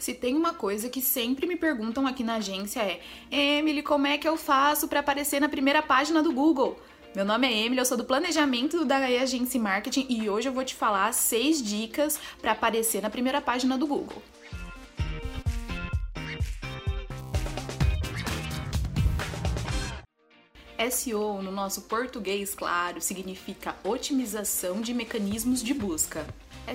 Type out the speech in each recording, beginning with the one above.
Se tem uma coisa que sempre me perguntam aqui na agência é: Emily, como é que eu faço para aparecer na primeira página do Google? Meu nome é Emily, eu sou do planejamento da Agência Marketing e hoje eu vou te falar seis dicas para aparecer na primeira página do Google. SEO, no nosso português claro, significa otimização de mecanismos de busca.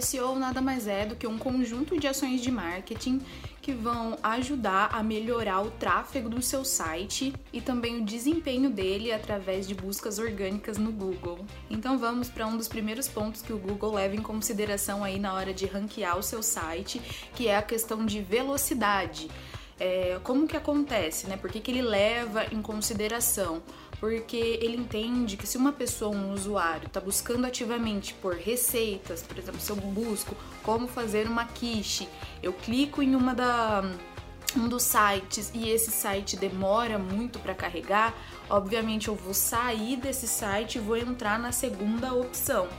SEO nada mais é do que um conjunto de ações de marketing que vão ajudar a melhorar o tráfego do seu site e também o desempenho dele através de buscas orgânicas no Google. Então vamos para um dos primeiros pontos que o Google leva em consideração aí na hora de ranquear o seu site, que é a questão de velocidade. É, como que acontece, né? Por que, que ele leva em consideração? porque ele entende que se uma pessoa, um usuário, está buscando ativamente por receitas, por exemplo, se eu busco como fazer uma quiche, eu clico em uma da um dos sites e esse site demora muito para carregar, obviamente eu vou sair desse site e vou entrar na segunda opção.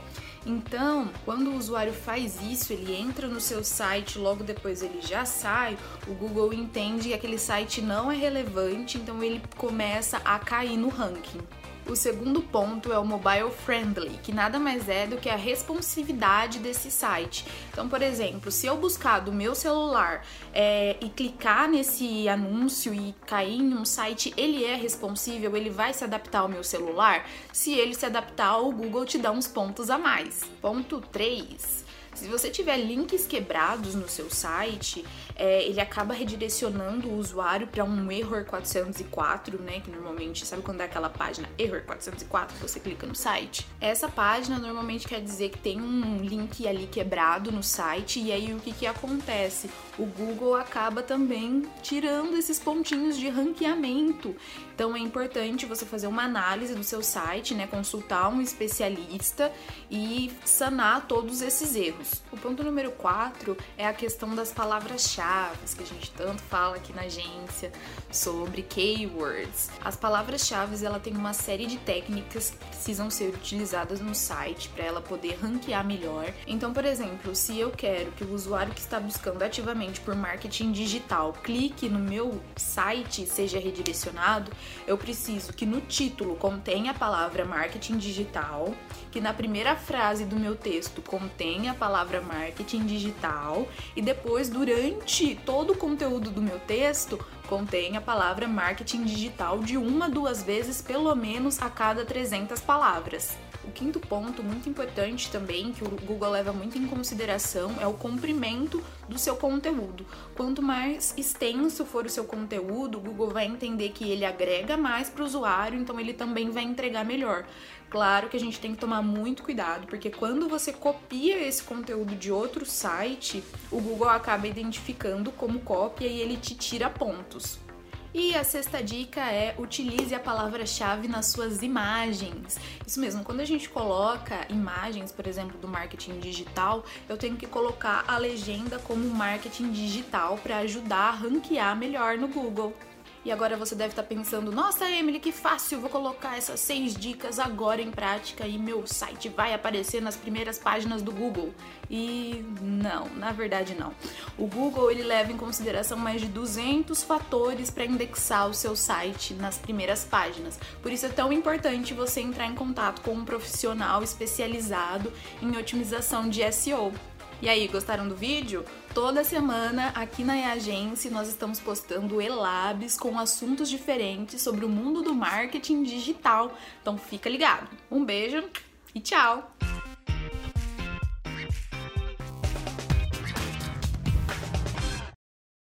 Então, quando o usuário faz isso, ele entra no seu site, logo depois ele já sai, o Google entende que aquele site não é relevante, então ele começa a cair no ranking. O segundo ponto é o mobile friendly, que nada mais é do que a responsividade desse site. Então, por exemplo, se eu buscar do meu celular é, e clicar nesse anúncio e cair em um site, ele é responsível, ele vai se adaptar ao meu celular? Se ele se adaptar, o Google te dá uns pontos a mais. Ponto 3 se você tiver links quebrados no seu site, é, ele acaba redirecionando o usuário para um error 404, né? Que normalmente, sabe quando é aquela página error 404 que você clica no site? Essa página normalmente quer dizer que tem um link ali quebrado no site, e aí o que, que acontece? O Google acaba também tirando esses pontinhos de ranqueamento. Então é importante você fazer uma análise do seu site, né? Consultar um especialista e sanar todos esses erros. O ponto número 4 é a questão das palavras-chave, que a gente tanto fala aqui na agência sobre keywords. As palavras-chave, ela tem uma série de técnicas que precisam ser utilizadas no site para ela poder ranquear melhor. Então, por exemplo, se eu quero que o usuário que está buscando ativamente por marketing digital clique no meu site seja redirecionado, eu preciso que no título contenha a palavra marketing digital, que na primeira frase do meu texto contenha a palavra palavra marketing digital e depois, durante todo o conteúdo do meu texto, contém a palavra marketing digital de uma, duas vezes, pelo menos a cada 300 palavras. O quinto ponto, muito importante também, que o Google leva muito em consideração, é o comprimento do seu conteúdo. Quanto mais extenso for o seu conteúdo, o Google vai entender que ele agrega mais para o usuário, então ele também vai entregar melhor. Claro que a gente tem que tomar muito cuidado, porque quando você copia esse conteúdo de outro site, o Google acaba identificando como cópia e ele te tira pontos. E a sexta dica é utilize a palavra-chave nas suas imagens. Isso mesmo, quando a gente coloca imagens, por exemplo, do marketing digital, eu tenho que colocar a legenda como marketing digital para ajudar a ranquear melhor no Google. E agora você deve estar pensando: nossa, Emily, que fácil, vou colocar essas seis dicas agora em prática e meu site vai aparecer nas primeiras páginas do Google. E não, na verdade não. O Google ele leva em consideração mais de 200 fatores para indexar o seu site nas primeiras páginas. Por isso é tão importante você entrar em contato com um profissional especializado em otimização de SEO. E aí, gostaram do vídeo? Toda semana aqui na E-Agência nós estamos postando e-labs com assuntos diferentes sobre o mundo do marketing digital. Então fica ligado. Um beijo e tchau!